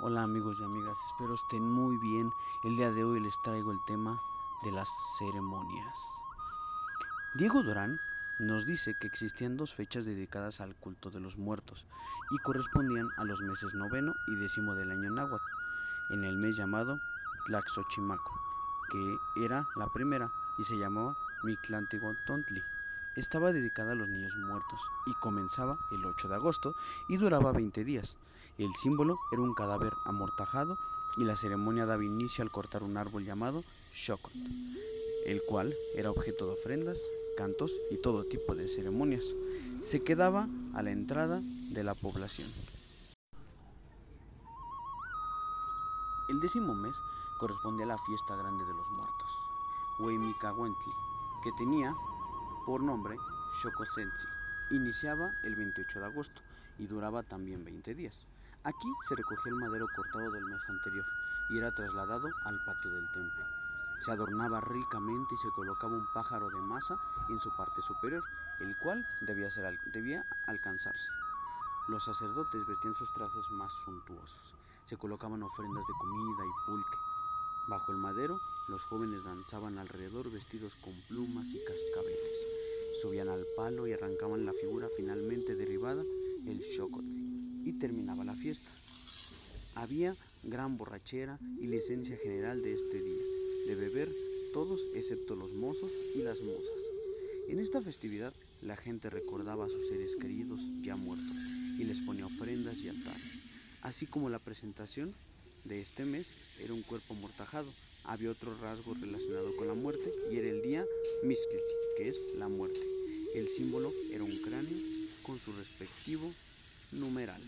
Hola amigos y amigas, espero estén muy bien. El día de hoy les traigo el tema de las ceremonias. Diego Durán nos dice que existían dos fechas dedicadas al culto de los muertos y correspondían a los meses noveno y décimo del año náhuatl, en el mes llamado Tlaxochimaco, que era la primera y se llamaba Mictlantiguatontli. Estaba dedicada a los niños muertos y comenzaba el 8 de agosto y duraba 20 días. El símbolo era un cadáver amortajado y la ceremonia daba inicio al cortar un árbol llamado Shokot, el cual era objeto de ofrendas, cantos y todo tipo de ceremonias. Se quedaba a la entrada de la población. El décimo mes correspondía a la fiesta grande de los muertos, Huemicawentli, que tenía por nombre Shokosensi. Iniciaba el 28 de agosto y duraba también 20 días. Aquí se recogía el madero cortado del mes anterior y era trasladado al patio del templo. Se adornaba ricamente y se colocaba un pájaro de masa en su parte superior, el cual debía, ser, debía alcanzarse. Los sacerdotes vestían sus trajes más suntuosos. Se colocaban ofrendas de comida y pulque. Bajo el madero, los jóvenes danzaban alrededor vestidos con plumas y cascabeles. Subían al palo y arrancaban la figura finalmente derribada, el Shokot, y terminaba la fiesta. Había gran borrachera y licencia general de este día, de beber todos excepto los mozos y las mozas. En esta festividad la gente recordaba a sus seres queridos ya muertos y les ponía ofrendas y altares. Así como la presentación de este mes era un cuerpo amortajado, había otro rasgo relacionado con la muerte y era el día Miskilti, que es la muerte. El símbolo era un cráneo con su respectivo numeral.